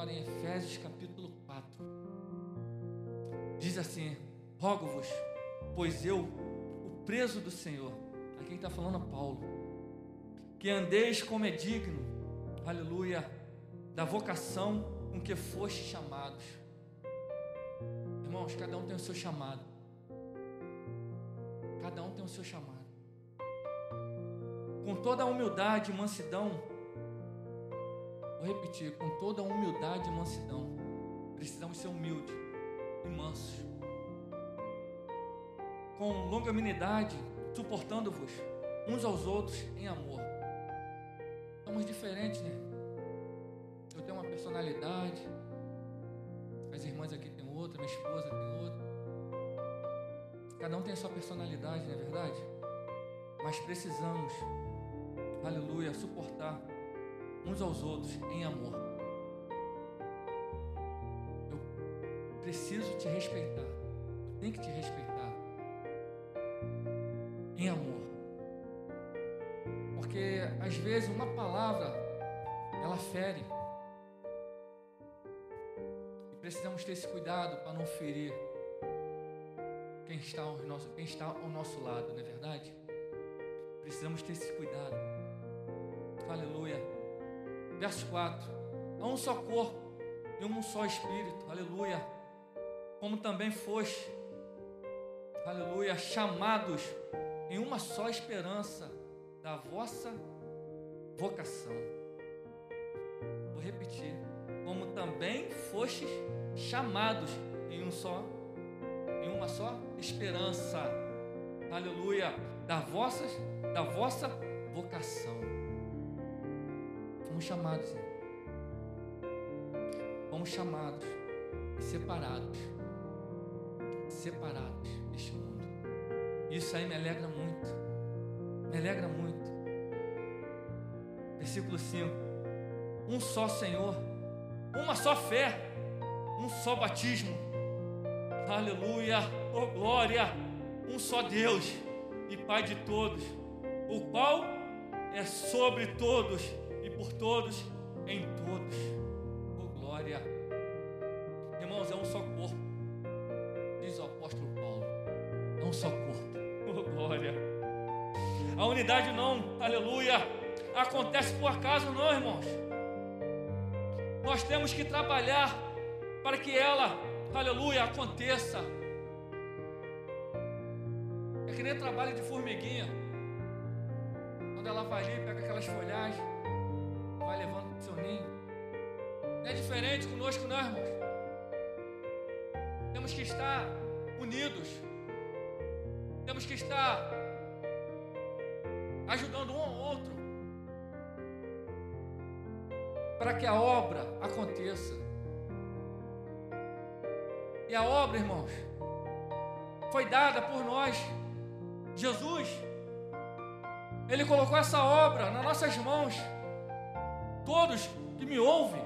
agora em Efésios capítulo 4. Diz assim: Rogo-vos, pois eu, o preso do Senhor, aqui quem está falando é Paulo, que andeis como é digno, aleluia, da vocação com que foste chamados. Irmãos, cada um tem o seu chamado. Cada um tem o seu chamado. Com toda a humildade e mansidão, vou repetir, com toda humildade e mansidão, precisamos ser humildes e mansos. Com longanimidade, suportando-vos uns aos outros em amor. Somos diferentes, né? Eu tenho uma personalidade, as irmãs aqui têm outra, minha esposa tem outra. Cada um tem a sua personalidade, não é verdade? Mas precisamos, aleluia, suportar uns aos outros em amor. Eu preciso te respeitar. Eu tenho que te respeitar em amor. Porque às vezes uma palavra ela fere. E precisamos ter esse cuidado para não ferir quem está ao nosso, quem está ao nosso lado, não é verdade? Precisamos ter esse cuidado. Aleluia. Verso 4. Há um só corpo e um só espírito. Aleluia. Como também foste, aleluia, chamados em uma só esperança da vossa vocação. Vou repetir. Como também fostes chamados em um só em uma só esperança. Aleluia, da vossas, da vossa vocação. Fomos chamados. Fomos chamados e separados. Separados deste mundo. Isso aí me alegra muito. Me alegra muito. Versículo 5. Um só Senhor, uma só fé, um só batismo. Aleluia, oh glória, um só Deus e Pai de todos, o qual é sobre todos por todos em todos. Oh glória. Irmãos, é um só corpo. Diz o apóstolo Paulo. É um só corpo. Oh glória. A unidade não, aleluia, acontece por acaso não, irmãos. Nós temos que trabalhar para que ela, aleluia, aconteça. É que nem trabalho de formiguinha. Quando ela vai ali, pega aquelas folhagens, vai levando para o seu ninho. Não é diferente conosco, não, irmãos. Temos que estar unidos. Temos que estar ajudando um ao outro para que a obra aconteça. E a obra, irmãos, foi dada por nós. Jesus, Ele colocou essa obra nas nossas mãos. Todos que me ouvem,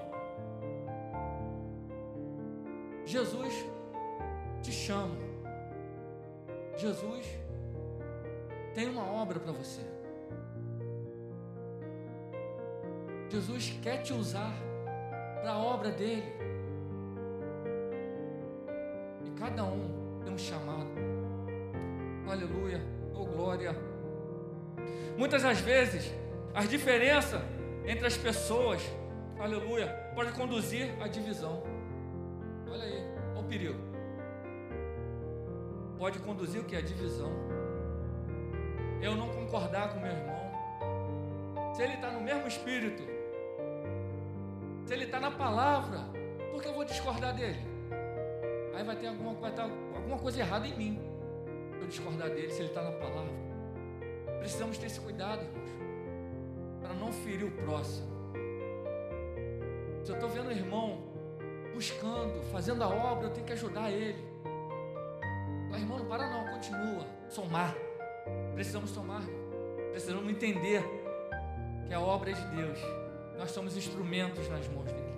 Jesus te chama. Jesus tem uma obra para você. Jesus quer te usar para a obra dele. E cada um tem um chamado. Aleluia, oh glória. Muitas das vezes, as diferenças entre as pessoas, aleluia, pode conduzir à divisão. Olha aí, olha o perigo. Pode conduzir o que? A divisão. Eu não concordar com meu irmão. Se ele está no mesmo espírito, se ele está na palavra, por que eu vou discordar dele? Aí vai ter alguma, vai ter alguma coisa errada em mim. Eu discordar dele, se ele está na palavra. Precisamos ter esse cuidado, irmãos, para não ferir o próximo. Se eu estou vendo o irmão buscando, fazendo a obra, eu tenho que ajudar ele. Mas, irmão, não para não, continua. Somar. Precisamos somar. Precisamos entender que a obra é de Deus. Nós somos instrumentos nas mãos dele.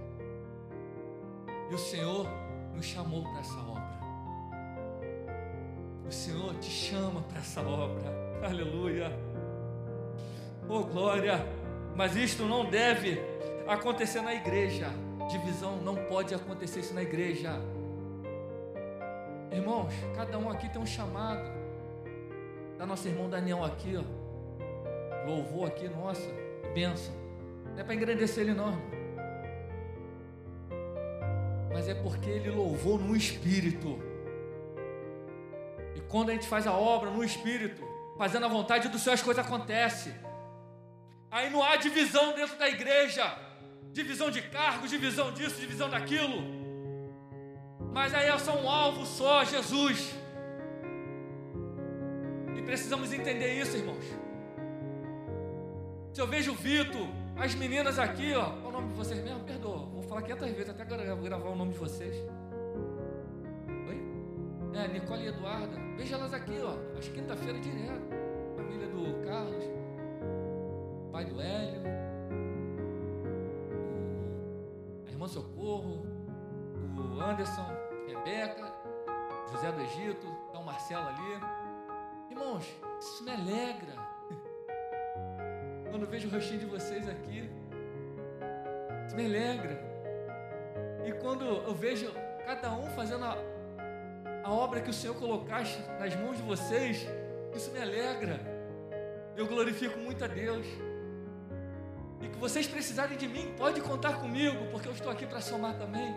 E o Senhor nos chamou para essa obra. O Senhor te chama para essa obra. Aleluia. Oh glória. Mas isto não deve acontecer na igreja. Divisão não pode acontecer isso na igreja. Irmãos, cada um aqui tem um chamado. Da nosso irmão Daniel aqui, ó. Louvor aqui, nossa, benção. Não é para engrandecer ele, não, irmão. Mas é porque ele louvou no espírito. E quando a gente faz a obra no espírito, fazendo a vontade do Senhor, as coisas acontecem. Aí não há divisão dentro da igreja divisão de cargos, divisão disso, divisão daquilo. Mas aí é só um alvo só, Jesus. E precisamos entender isso, irmãos. Se eu vejo o Vitor, as meninas aqui, ó. Qual o nome de vocês mesmo? Perdoa. Vou falar 500 vezes até gravar o nome de vocês. Oi? É, Nicole e Eduarda. Veja elas aqui, ó. Às quinta-feira direto. Família do Carlos. Do Hélio. Irmão Socorro, o Anderson, Rebeca, José do Egito, tá o Marcelo ali. Irmãos, isso me alegra. Quando vejo o rostinho de vocês aqui, isso me alegra. E quando eu vejo cada um fazendo a, a obra que o Senhor colocaste nas mãos de vocês, isso me alegra. Eu glorifico muito a Deus que vocês precisarem de mim, pode contar comigo, porque eu estou aqui para somar também.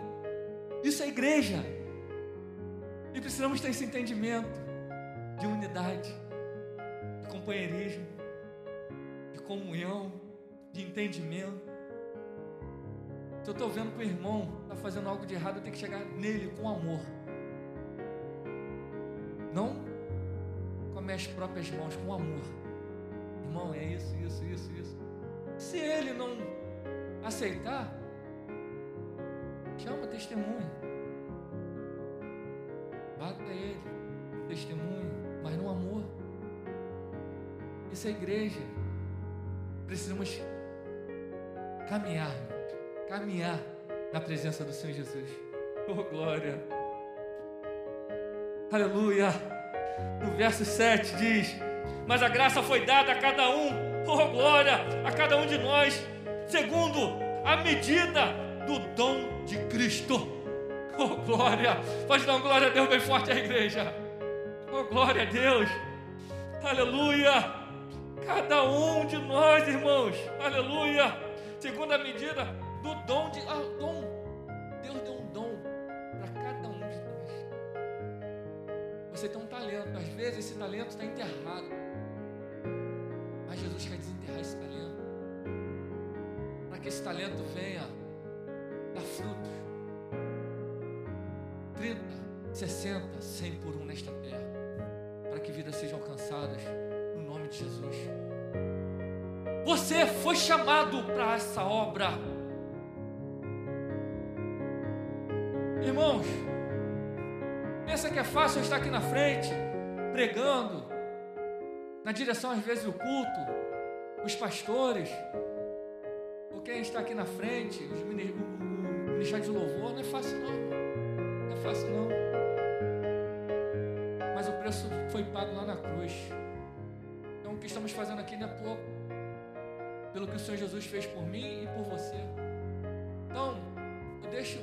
Isso é igreja. E precisamos ter esse entendimento de unidade, de companheirismo, de comunhão, de entendimento. Se eu estou vendo que o irmão está fazendo algo de errado, eu tenho que chegar nele com amor. Não com as minhas próprias mãos, com amor. Irmão, é isso, isso, isso, isso. Se ele não aceitar, chama testemunho. Bata ele, testemunho, mas no amor. Isso é igreja. Precisamos caminhar, caminhar na presença do Senhor Jesus. Oh, glória. Aleluia. No verso 7 diz: Mas a graça foi dada a cada um oh glória, a cada um de nós, segundo a medida do dom de Cristo. Oh glória, pode dar uma glória a Deus bem forte à igreja. Oh glória a Deus, aleluia. Cada um de nós, irmãos, aleluia, segundo a medida do dom de. Ah, dom. Deus deu um dom para cada um de nós. Você tem um talento, às vezes esse talento está enterrado. Jesus quer desenterrar esse talento. Para que esse talento venha dar frutos. 30, 60, 100 por um nesta terra. Para que vidas sejam alcançadas no nome de Jesus. Você foi chamado para essa obra. Irmãos, pensa que é fácil estar aqui na frente, pregando, na direção, às vezes, do culto, os pastores, ou quem está aqui na frente, os o ministério de louvor, não é fácil não. Não é fácil não. Mas o preço foi pago lá na cruz. Então o que estamos fazendo aqui não é pouco. Pelo que o Senhor Jesus fez por mim e por você. Então, eu deixo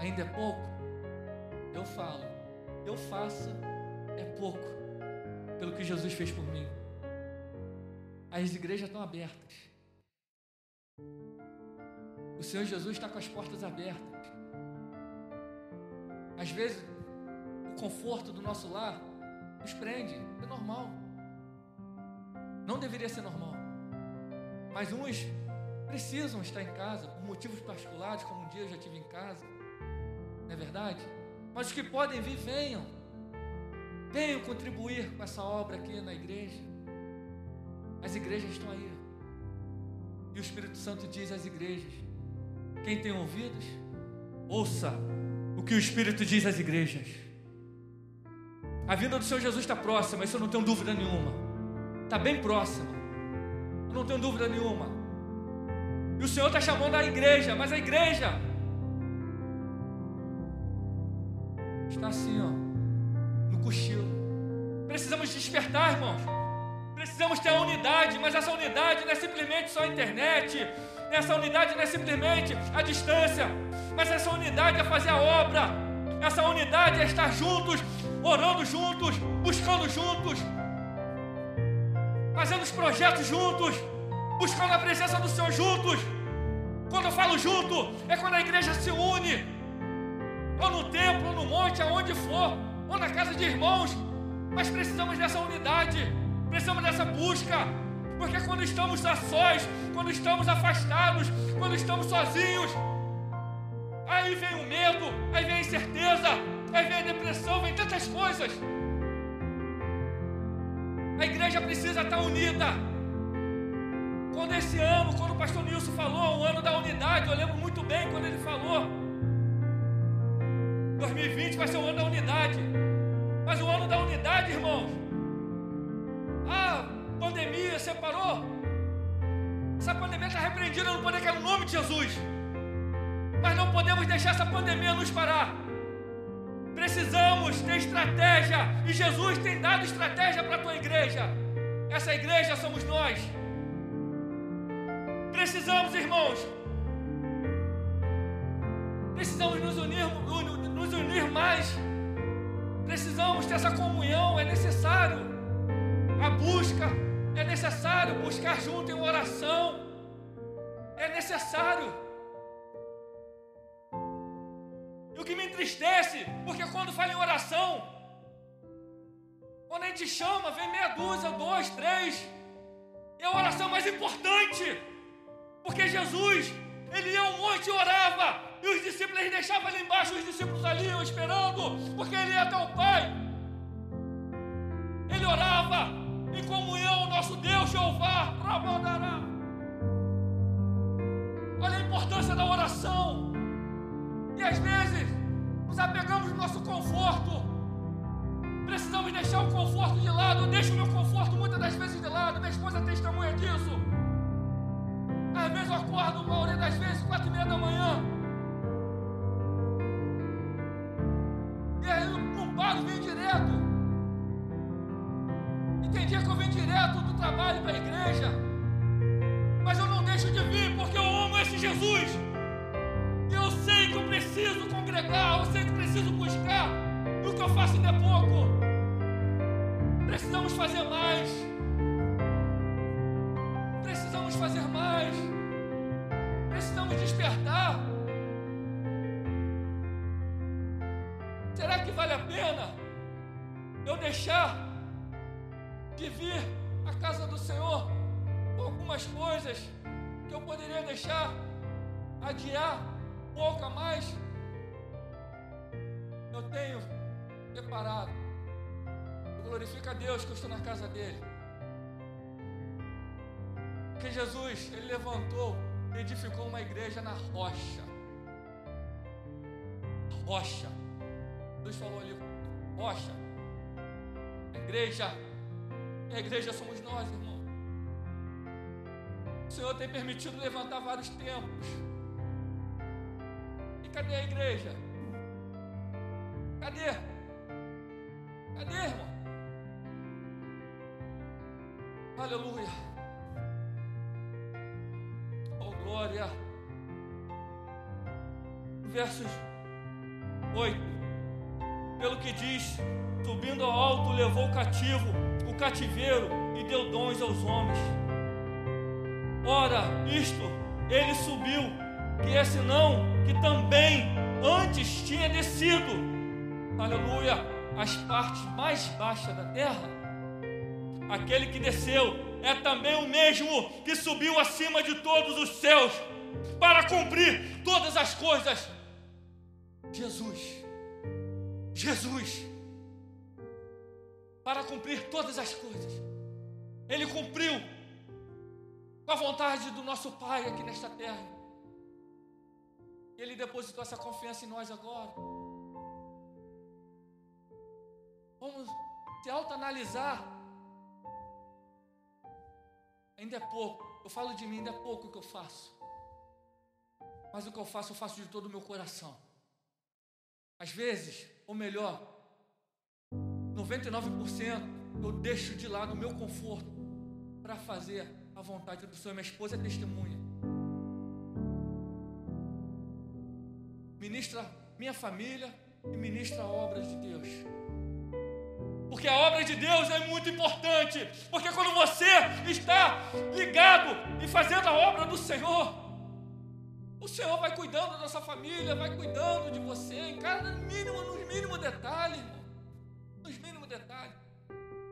Ainda é pouco? Eu falo, eu faço é pouco, pelo que Jesus fez por mim. As igrejas estão abertas. O Senhor Jesus está com as portas abertas. Às vezes, o conforto do nosso lar nos prende, é normal. Não deveria ser normal. Mas uns precisam estar em casa por motivos particulares, como um dia eu já tive em casa. Não é verdade? Mas os que podem vir, venham. Venham contribuir com essa obra aqui na igreja. As igrejas estão aí. E o Espírito Santo diz às igrejas: quem tem ouvidos, ouça o que o Espírito diz às igrejas. A vinda do Senhor Jesus está próxima, isso eu não tenho dúvida nenhuma. Está bem próxima não tenho dúvida nenhuma. E o Senhor está chamando a igreja, mas a igreja está assim, ó, no cochilo. Precisamos despertar, irmãos. Precisamos ter a unidade, mas essa unidade não é simplesmente só a internet, essa unidade não é simplesmente a distância, mas essa unidade é fazer a obra, essa unidade é estar juntos, orando juntos, buscando juntos, fazendo os projetos juntos, buscando a presença do Senhor juntos. Quando eu falo junto, é quando a igreja se une, ou no templo, ou no monte, aonde for, ou na casa de irmãos, mas precisamos dessa unidade, precisamos dessa busca, porque quando estamos a sós, quando estamos afastados, quando estamos sozinhos, aí vem o medo, aí vem a incerteza, aí vem a depressão, vem tantas coisas. A igreja precisa estar unida. Quando esse ano, quando o pastor Nilson falou, o ano da unidade, eu lembro muito bem quando ele falou. 2020 vai ser o ano da unidade. Mas o ano da unidade, irmãos, a pandemia separou. Essa pandemia está repreendida no poder que é no nome de Jesus. Mas não podemos deixar essa pandemia nos parar. Precisamos ter estratégia. E Jesus tem dado estratégia para a tua igreja. Essa igreja somos nós. Precisamos, irmãos. Precisamos nos unir, nos unir mais. Precisamos ter essa comunhão. É necessário. A busca. É necessário buscar junto em oração. É necessário. E o que me entristece, porque quando fala em oração, quando a gente chama, vem meia dúzia, dois, três, é a oração mais importante, porque Jesus, ele ia ao monte e orava, e os discípulos eles deixavam ali embaixo, os discípulos ali esperando, porque ele ia até o Pai. Ele orava em comunhão, nosso Deus, Jeová, Olha a importância da oração. E às vezes nos apegamos no nosso conforto. Precisamos deixar o conforto de lado. Eu deixo o meu conforto muitas das vezes de lado. Minha esposa testemunha disso. Às vezes eu acordo, uma hora das vezes, quatro e meia da manhã. Deixar de vir à casa do Senhor algumas coisas que eu poderia deixar, adiar? pouco a mais, eu tenho preparado. Glorifica a Deus que eu estou na casa dele. Porque Jesus, ele levantou, edificou uma igreja na rocha. Rocha. Deus falou ali, rocha. Igreja, a igreja somos nós, irmão. O Senhor tem permitido levantar vários templos Cadê a igreja? Cadê? Cadê, irmão? Aleluia. Oh, glória. Versos 8. Pelo que diz, subindo ao alto, levou o cativo, o cativeiro, e deu dons aos homens. Ora, isto, ele subiu, que é senão que também antes tinha descido, aleluia, as partes mais baixas da terra. Aquele que desceu é também o mesmo que subiu acima de todos os céus para cumprir todas as coisas. Jesus, Jesus, para cumprir todas as coisas, Ele cumpriu com a vontade do nosso Pai aqui nesta terra. Ele depositou essa confiança em nós agora. Vamos se autoanalisar. Ainda é pouco. Eu falo de mim, ainda é pouco o que eu faço. Mas o que eu faço, eu faço de todo o meu coração. Às vezes, ou melhor, 99% eu deixo de lado o meu conforto para fazer a vontade do Senhor. Minha esposa é testemunha. Ministra minha família e ministra obras de Deus. Porque a obra de Deus é muito importante. Porque quando você está ligado e fazendo a obra do Senhor, o Senhor vai cuidando da sua família, vai cuidando de você, em cada mínimo, nos mínimos detalhes, irmão. Nos mínimos detalhes.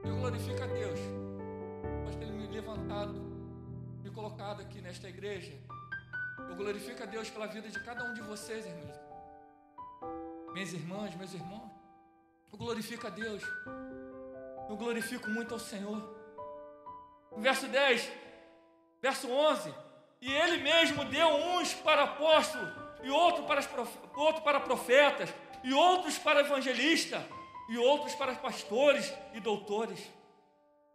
Eu glorifico a Deus. Por ter me levantado, me colocado aqui nesta igreja. Eu glorifico a Deus pela vida de cada um de vocês, irmãos. Minhas irmãs, meus irmãos. Eu glorifico a Deus. Eu glorifico muito ao Senhor. Verso 10, verso 11. E ele mesmo deu uns para apóstolos, e outro para, outro para profetas, e outros para evangelistas, e outros para pastores e doutores.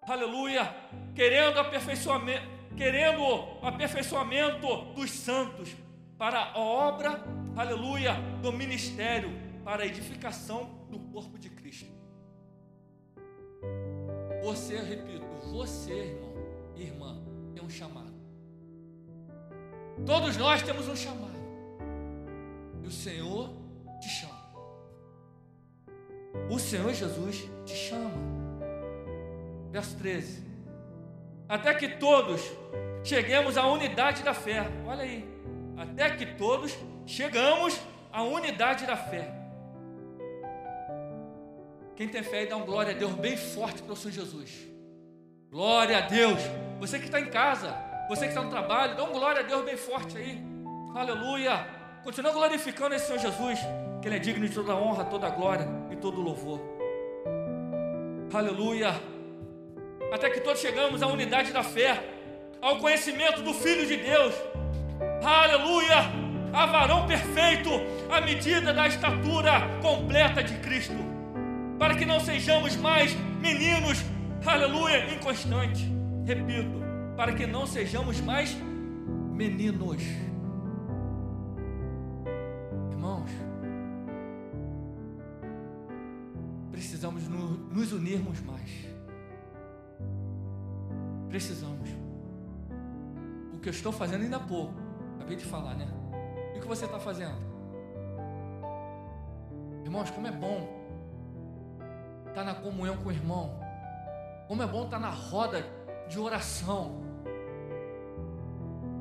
Aleluia! Querendo aperfeiçoamento, querendo aperfeiçoamento dos santos para a obra, aleluia, do ministério, para a edificação do corpo de Cristo. Você, repito, você, irmão, irmã, tem um chamado. Todos nós temos um chamado. E o Senhor te chama. O Senhor Jesus te chama. Verso 13. Até que todos cheguemos à unidade da fé. Olha aí. Até que todos chegamos à unidade da fé quem tem fé e dá um glória a Deus bem forte para o Senhor Jesus. Glória a Deus. Você que está em casa, você que está no trabalho, dá um glória a Deus bem forte aí. Aleluia. Continua glorificando esse Senhor Jesus, que Ele é digno de toda honra, toda glória e todo louvor. Aleluia. Até que todos chegamos à unidade da fé, ao conhecimento do Filho de Deus. Aleluia. A varão perfeito, à medida da estatura completa de Cristo para que não sejamos mais meninos, aleluia, inconstantes. Repito, para que não sejamos mais meninos. Irmãos, precisamos nos unirmos mais. Precisamos. O que eu estou fazendo ainda há pouco, acabei de falar, né? E o que você está fazendo? Irmãos, como é bom estar tá na comunhão com o irmão. Como é bom estar tá na roda de oração.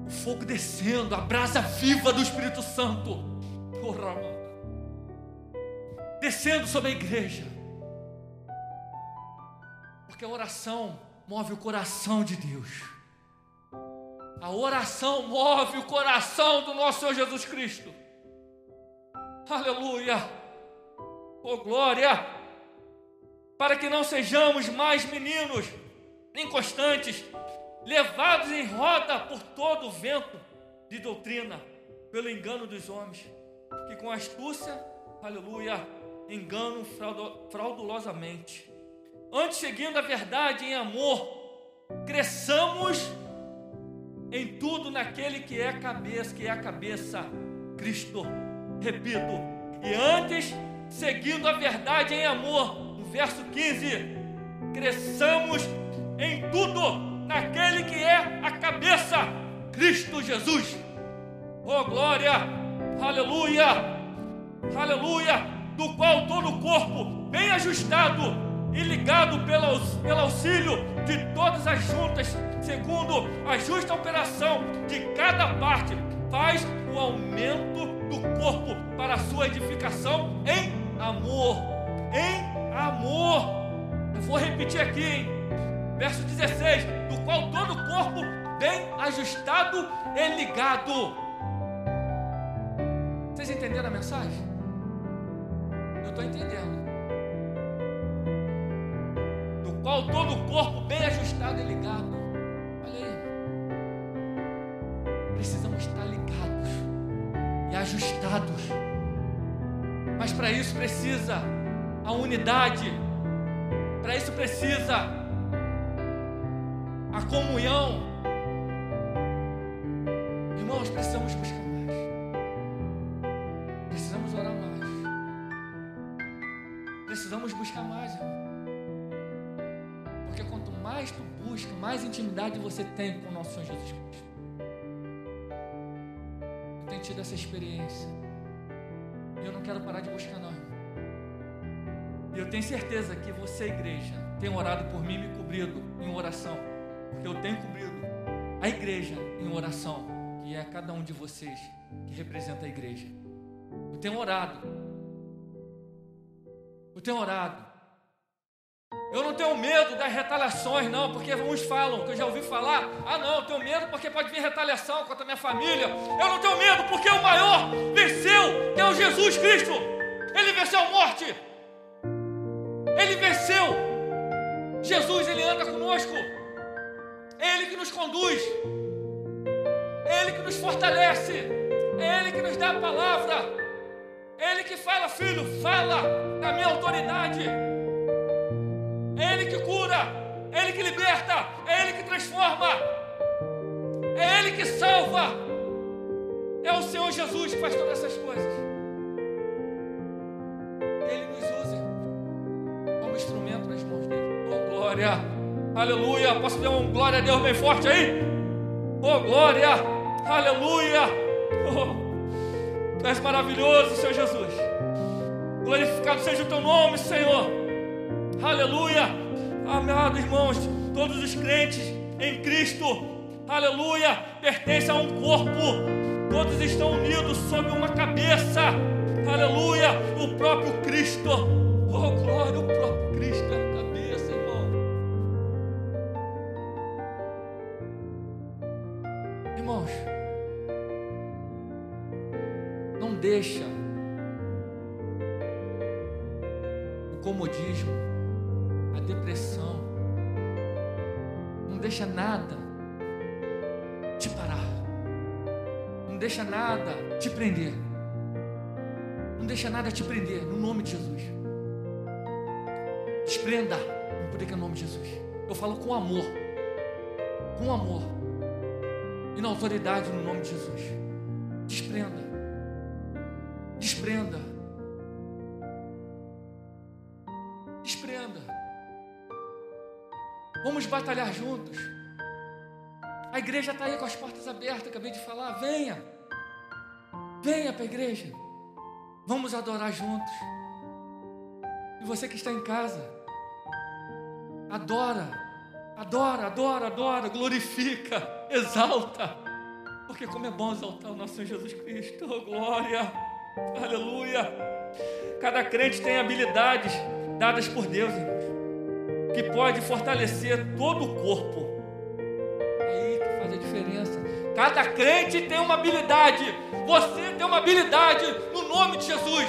O fogo descendo, a brasa viva do Espírito Santo. Descendo sobre a igreja. Porque a oração move o coração de Deus. A oração move o coração do nosso Senhor Jesus Cristo. Aleluia. Oh glória para que não sejamos mais meninos inconstantes, levados em roda por todo o vento de doutrina, pelo engano dos homens, que com astúcia, aleluia, enganam fraudulosamente. Antes, seguindo a verdade em amor, cresçamos em tudo naquele que é a cabeça, que é a cabeça, Cristo. Repito, e antes, seguindo a verdade em amor, verso 15: cresçamos em tudo naquele que é a cabeça, Cristo Jesus. Oh glória, aleluia, aleluia, do qual todo o corpo, bem ajustado e ligado pelo, pelo auxílio de todas as juntas, segundo a justa operação de cada parte, faz o aumento do corpo para a sua edificação em amor, em amor. Eu vou repetir aqui, hein? Verso 16: do qual todo o corpo, bem ajustado e ligado. Vocês entenderam a mensagem? Eu estou entendendo. Do qual todo o corpo, bem ajustado e ligado. Olha aí. Precisamos estar ligados e ajustados. Mas para isso precisa a unidade. Para isso precisa a comunhão. Irmãos, precisamos buscar mais. Precisamos orar mais. Precisamos buscar mais, irmão. Porque quanto mais tu busca, mais intimidade você tem com o nosso Senhor Jesus Cristo. Eu tenho tido essa experiência. E eu não quero parar de buscar, não. E eu tenho certeza que você, igreja, tem orado por mim e me cobrido em oração. Porque eu tenho cobrido a igreja em oração, que é cada um de vocês que representa a igreja. Eu tenho orado. Eu tenho orado. Eu não tenho medo das retaliações, não, porque uns falam, que eu já ouvi falar, ah não, eu tenho medo porque pode vir retaliação contra a minha família. Eu não tenho medo porque o maior venceu, que é o Jesus Cristo. Ele venceu a morte. Ele venceu. Jesus, ele anda conosco. Ele que nos conduz. Ele que nos fortalece. Ele que nos dá a palavra. Ele que fala, filho, fala da minha autoridade. Ele que cura, Ele que liberta, Ele que transforma, é Ele que salva. É o Senhor Jesus que faz todas essas coisas. Ele nos usa como instrumento nas mãos dele. Oh, glória, aleluia. Posso dar um glória a Deus bem forte aí? Oh, glória, aleluia. Oh, és maravilhoso, Senhor Jesus. Glorificado seja o teu nome, Senhor. Aleluia. Amado irmãos, todos os crentes em Cristo, aleluia, pertencem a um corpo. Todos estão unidos sob uma cabeça. Aleluia, o próprio Cristo. Oh, glória, o próprio Cristo deixa o comodismo depressão. Não deixa nada te parar. Não deixa nada te prender. Não deixa nada te prender, no nome de Jesus. Desprenda no poder que é o nome de Jesus. Eu falo com amor. Com amor. E na autoridade no nome de Jesus. Desprenda. Desprenda. Vamos batalhar juntos. A igreja está aí com as portas abertas, acabei de falar. Venha, venha para a igreja. Vamos adorar juntos. E você que está em casa, adora, adora, adora, adora, glorifica, exalta. Porque como é bom exaltar o nosso Senhor Jesus Cristo. Glória, aleluia. Cada crente tem habilidades dadas por Deus, que pode fortalecer todo o corpo. É aí que faz a diferença. Cada crente tem uma habilidade. Você tem uma habilidade no nome de Jesus.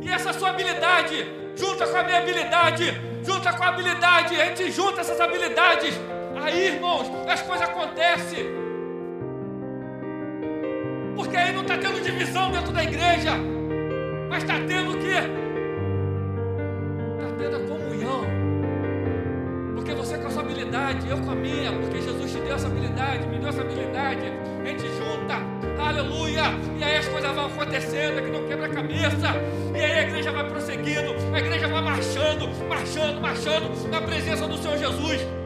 E essa sua habilidade, junta com a minha habilidade, junta com a habilidade, a gente junta essas habilidades. Aí, irmãos, as coisas acontecem. Porque aí não está tendo divisão dentro da igreja, mas está tendo o quê? Está tendo a comunhão você com a sua habilidade, eu com a minha, porque Jesus te deu essa habilidade, me deu essa habilidade, a gente junta, aleluia, e aí as coisas vão acontecendo, é que não quebra a cabeça, e aí a igreja vai prosseguindo, a igreja vai marchando, marchando, marchando, na presença do Senhor Jesus.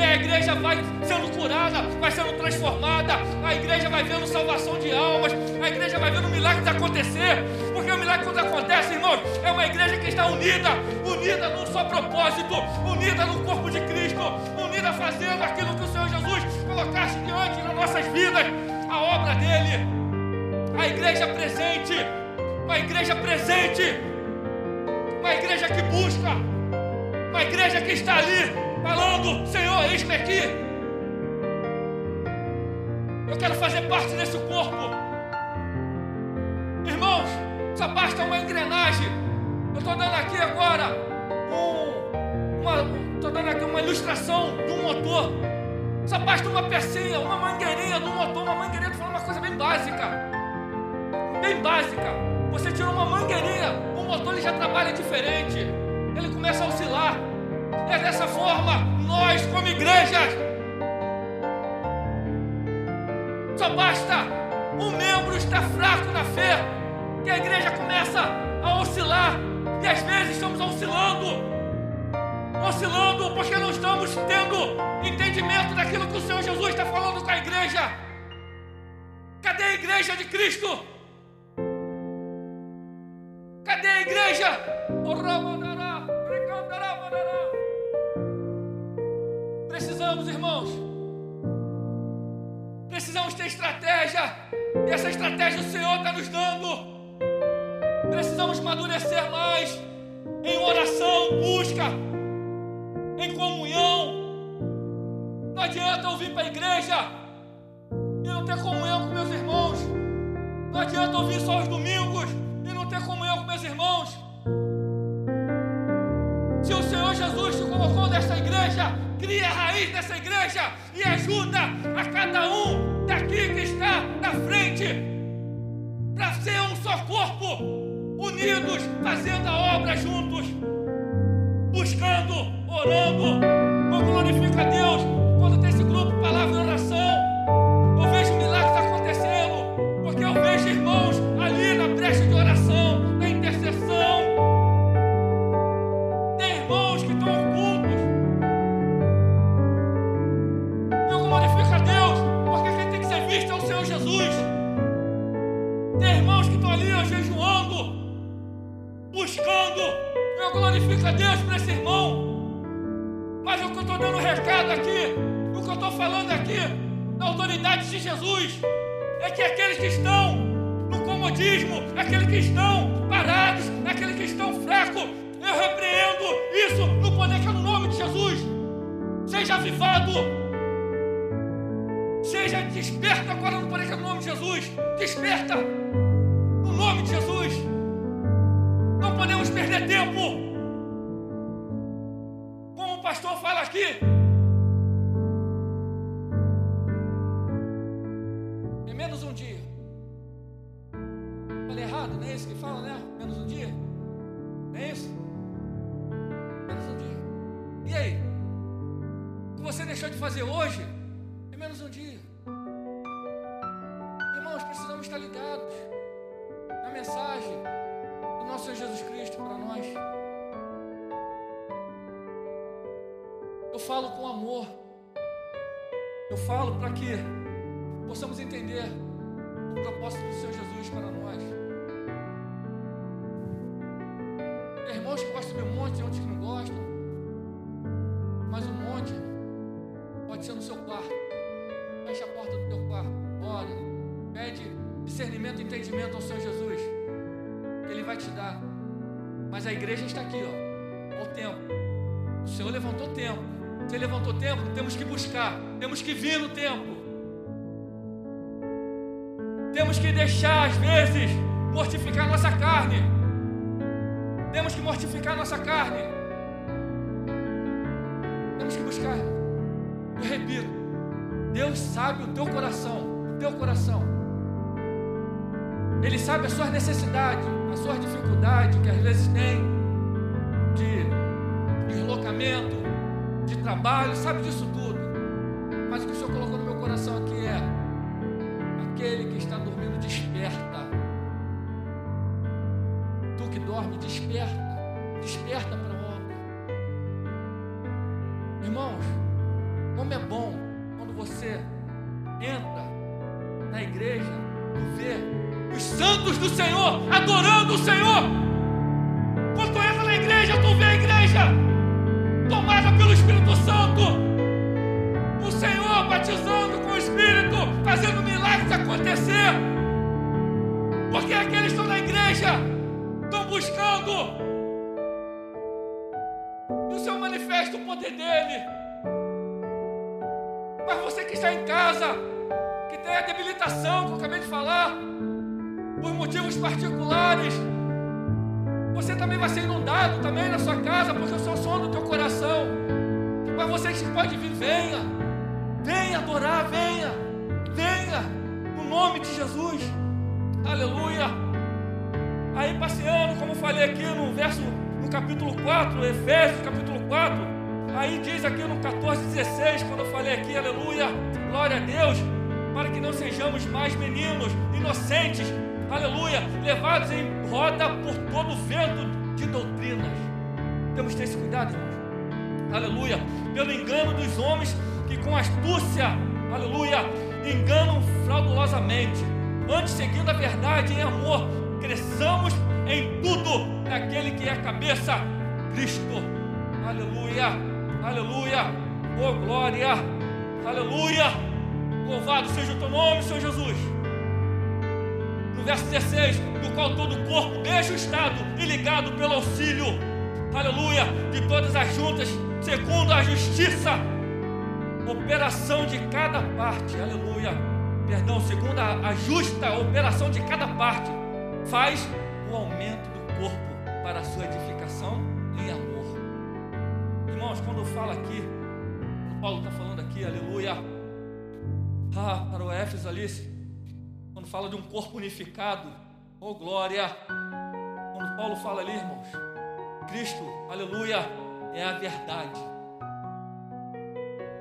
A igreja vai sendo curada, vai sendo transformada, a igreja vai vendo salvação de almas, a igreja vai vendo milagres acontecer, porque o milagre quando acontece, irmãos, é uma igreja que está unida, unida num só propósito, unida no corpo de Cristo, unida fazendo aquilo que o Senhor Jesus colocasse diante das nossas vidas, a obra dele, a igreja presente, uma igreja presente, uma igreja que busca, uma igreja que está ali falando: Senhor, eis-me aqui. Eu quero fazer parte desse corpo. Irmãos, só basta uma engrenagem. Eu estou dando aqui agora um, uma, estou dando aqui uma ilustração de um motor. Só basta uma pecinha, uma mangueirinha do motor, uma mangueirinha, estou falando uma coisa bem básica. Bem básica. Você tirou uma mangueirinha, o motor ele já trabalha diferente. Ele começa a oscilar. É dessa forma, nós, como igrejas, só basta um membro estar fraco na fé, que a igreja começa a oscilar, e às vezes estamos oscilando, oscilando porque não estamos tendo entendimento daquilo que o Senhor Jesus está falando com a igreja. Cadê a igreja de Cristo? Cadê a igreja? Precisamos, estratégia. E essa estratégia o Senhor está nos dando. Precisamos amadurecer mais em oração, busca, em comunhão. Não adianta eu vir para a igreja e não ter comunhão com meus irmãos. Não adianta eu vir só aos domingos e não ter comunhão com meus irmãos. Se o Senhor Jesus te colocou nesta igreja, cria a raiz dessa igreja e ajuda a cada um daqui que está na frente para ser um só corpo unidos, fazendo a obra juntos, buscando, orando. Eu glorifico a Deus quando tem esse grupo, palavra você deixou de fazer hoje é menos um dia. Irmãos, precisamos estar ligados na mensagem nosso Senhor Jesus Cristo para nós. Eu falo com amor. Eu falo para que possamos entender o propósito do Senhor Jesus para nós. Ao Senhor Jesus. Ele vai te dar. Mas a igreja está aqui, ó. O tempo. O Senhor levantou tempo. Se Ele levantou tempo, temos que buscar. Temos que vir no tempo. Temos que deixar, às vezes, mortificar nossa carne. Temos que mortificar nossa carne. Temos que buscar. Eu repito, Deus sabe o teu coração, o teu coração. Ele sabe as suas necessidades as suas dificuldades que às vezes tem de deslocamento, de trabalho, sabe disso tudo. Mas o que o Senhor colocou no meu coração aqui é aquele que está dormindo desperta. Tu que dorme, desperta. Desperta para Senhor adorando o Senhor. Quando tu entra na igreja, tu vê a igreja tomada pelo Espírito Santo. O Senhor batizando com o Espírito, fazendo milagres acontecer. Porque aqueles que estão na igreja estão buscando. E o Senhor manifesta o poder dele. Mas você que está em casa, que tem a debilitação que eu acabei de falar, por motivos particulares, você também vai ser inundado também na sua casa, porque o som do teu coração. Mas você que pode vir, venha, venha adorar, venha, venha, no nome de Jesus, aleluia. Aí passeando, como falei aqui no verso, no capítulo 4, Efésios capítulo 4, aí diz aqui no 14, 16, quando eu falei aqui, aleluia, glória a Deus, para que não sejamos mais meninos inocentes, aleluia, levados em roda por todo vento de doutrinas. Temos que ter esse cuidado, irmãos. Aleluia. Pelo engano dos homens que com astúcia, aleluia, enganam fraudulosamente. Antes, seguindo a verdade em amor, cresçamos em tudo naquele que é a cabeça, Cristo. Aleluia. Aleluia. Oh glória. Aleluia. Louvado seja o teu nome, Senhor Jesus. No verso 16, do qual todo o corpo é ajustado e ligado pelo auxílio, aleluia, de todas as juntas, segundo a justiça, operação de cada parte, aleluia, perdão, segundo a, a justa operação de cada parte, faz o aumento do corpo para a sua edificação em amor. Irmãos, quando fala aqui, quando Paulo está falando aqui, aleluia, ah, para o Éfeso ali, quando fala de um corpo unificado, oh glória, quando Paulo fala ali, irmãos, Cristo, aleluia, é a verdade.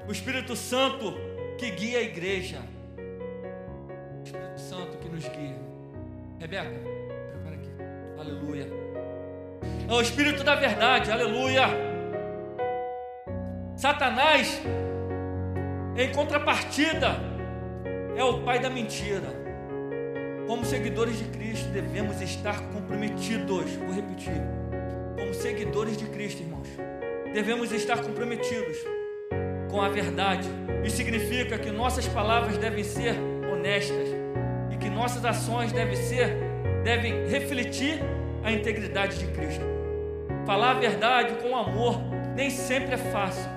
O Espírito Santo que guia a igreja. O Espírito Santo que nos guia. Rebeca, prepara aqui. Aleluia. É o Espírito da verdade, aleluia. Satanás, em contrapartida, é o pai da mentira. Como seguidores de Cristo, devemos estar comprometidos. Vou repetir. Como seguidores de Cristo, irmãos, devemos estar comprometidos com a verdade. Isso significa que nossas palavras devem ser honestas e que nossas ações devem ser, devem refletir a integridade de Cristo. Falar a verdade com amor nem sempre é fácil.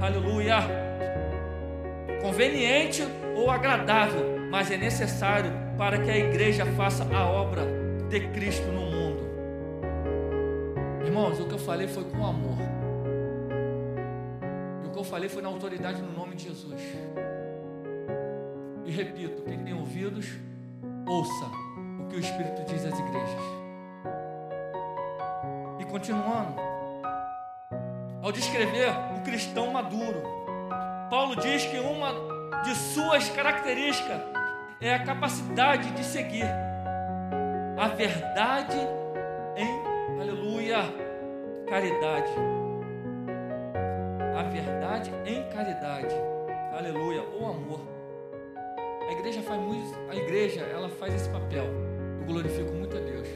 Aleluia. Conveniente ou agradável, mas é necessário para que a igreja faça a obra de Cristo no mundo. Irmãos, o que eu falei foi com amor. E o que eu falei foi na autoridade no nome de Jesus. E repito: quem tem ouvidos, ouça o que o Espírito diz às igrejas. E continuando, ao descrever um cristão maduro, Paulo diz que uma de suas características é a capacidade de seguir a verdade em, aleluia, caridade. A verdade em caridade, aleluia, o amor. A igreja faz muito, a igreja ela faz esse papel. Eu glorifico muito a Deus.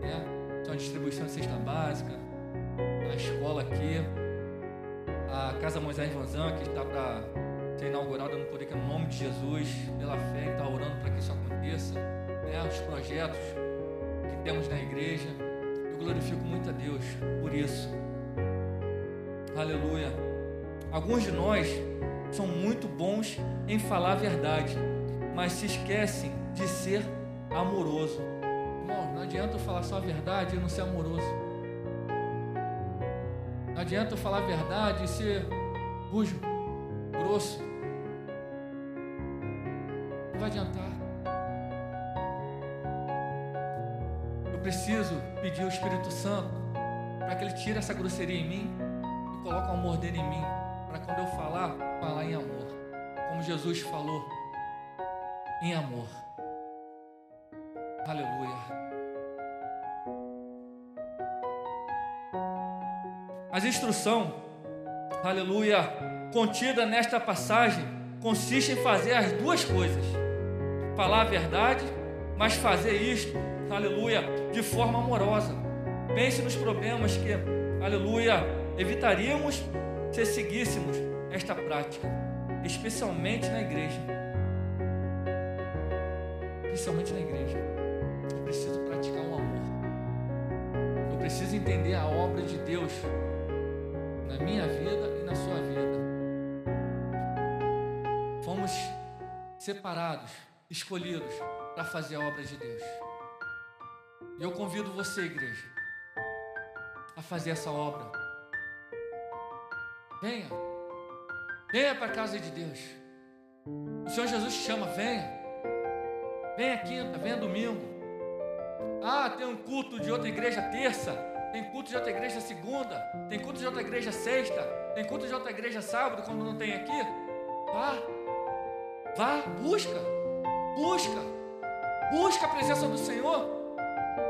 Né? Então a distribuição de cesta básica, a escola aqui, a Casa Moisés Vanzan, que está para ser inaugurada no poder que é no nome de Jesus, pela fé, está orando para que isso aconteça. Né? Os projetos que temos na igreja. Eu glorifico muito a Deus por isso. Aleluia. Alguns de nós são muito bons em falar a verdade, mas se esquecem de ser amoroso. Irmão, não adianta eu falar só a verdade e não ser amoroso. Não adianta eu falar a verdade e ser bujo, grosso. Vai adiantar. Eu preciso pedir ao Espírito Santo para que ele tire essa grosseria em mim e coloque o amor dele em mim. Para quando eu falar, falar em amor. Como Jesus falou, em amor. Aleluia. As instrução, aleluia, contida nesta passagem consiste em fazer as duas coisas: falar a verdade, mas fazer isto, aleluia, de forma amorosa. Pense nos problemas que, aleluia, evitaríamos se seguíssemos esta prática, especialmente na igreja. Especialmente na igreja. Eu preciso praticar o amor. Eu preciso entender a obra de Deus na minha vida e na sua vida. Fomos separados, escolhidos para fazer a obra de Deus. E eu convido você, igreja, a fazer essa obra. Venha, venha para a casa de Deus. O Senhor Jesus te chama, venha. Venha quinta, venha domingo. Ah, tem um culto de outra igreja terça. Tem culto de outra igreja segunda. Tem culto de outra igreja sexta. Tem culto de outra igreja sábado, quando não tem aqui. Vá. Vá, busca. Busca. Busca a presença do Senhor.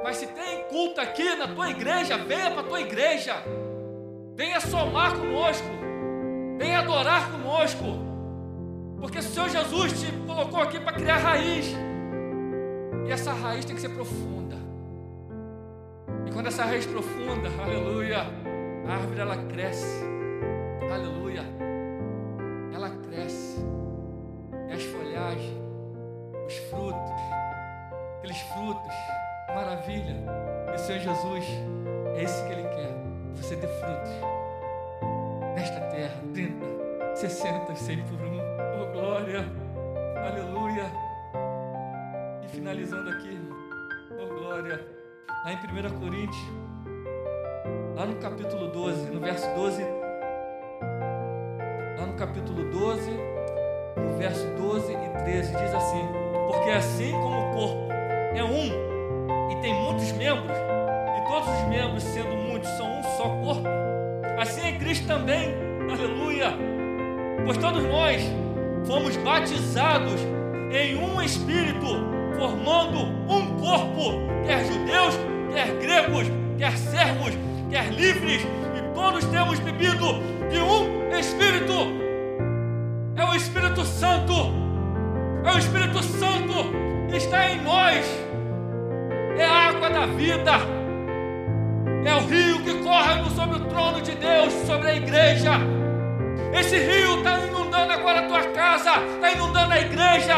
Mas se tem culto aqui na tua igreja, venha para a tua igreja. Venha somar conosco. Venha adorar conosco. Porque o Senhor Jesus te colocou aqui para criar raiz. E essa raiz tem que ser profunda. E quando essa raiz profunda, aleluia, a árvore ela cresce. Aleluia. Senhor Jesus, é isso que Ele quer. Você ter frutos. Nesta terra, 30, 60, 100 por um. Oh, glória. Aleluia. E finalizando aqui, oh, glória. Lá em 1 Coríntios, lá no capítulo 12, no verso 12. Lá no capítulo 12, no verso 12 e 13, diz assim: Porque assim como o corpo é um e tem muitos membros, e todos os membros, sendo muitos, são um só corpo, assim é Cristo também, aleluia. Pois todos nós fomos batizados em um espírito, formando um corpo, quer judeus, quer gregos, quer servos, quer livres, e todos temos bebido de um espírito. É o Espírito Santo. É o Espírito Santo está em nós. É a água da vida. É o rio que corre sobre o trono de Deus, sobre a igreja. Esse rio está inundando agora a tua casa, está inundando a igreja,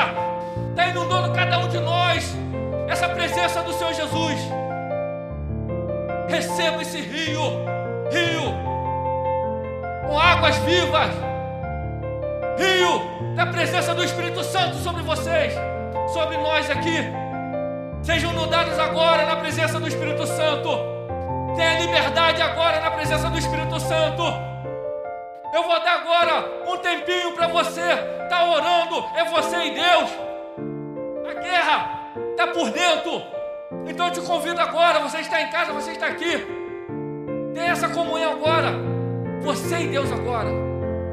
está inundando cada um de nós. Essa presença do Senhor Jesus. Receba esse rio, rio, com águas vivas, rio da presença do Espírito Santo sobre vocês, sobre nós aqui. Sejam inundados agora na presença do Espírito Santo. Tenha liberdade agora na presença do Espírito Santo. Eu vou dar agora um tempinho para você estar tá orando. É você e Deus. A guerra está por dentro. Então eu te convido agora. Você está em casa, você está aqui. Tem essa comunhão agora. Você e Deus agora.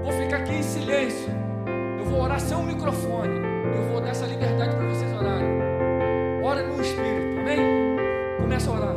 Vou ficar aqui em silêncio. Eu vou orar sem o microfone. Eu vou dar essa liberdade para vocês orarem. Ora no Espírito, amém? Começa a orar.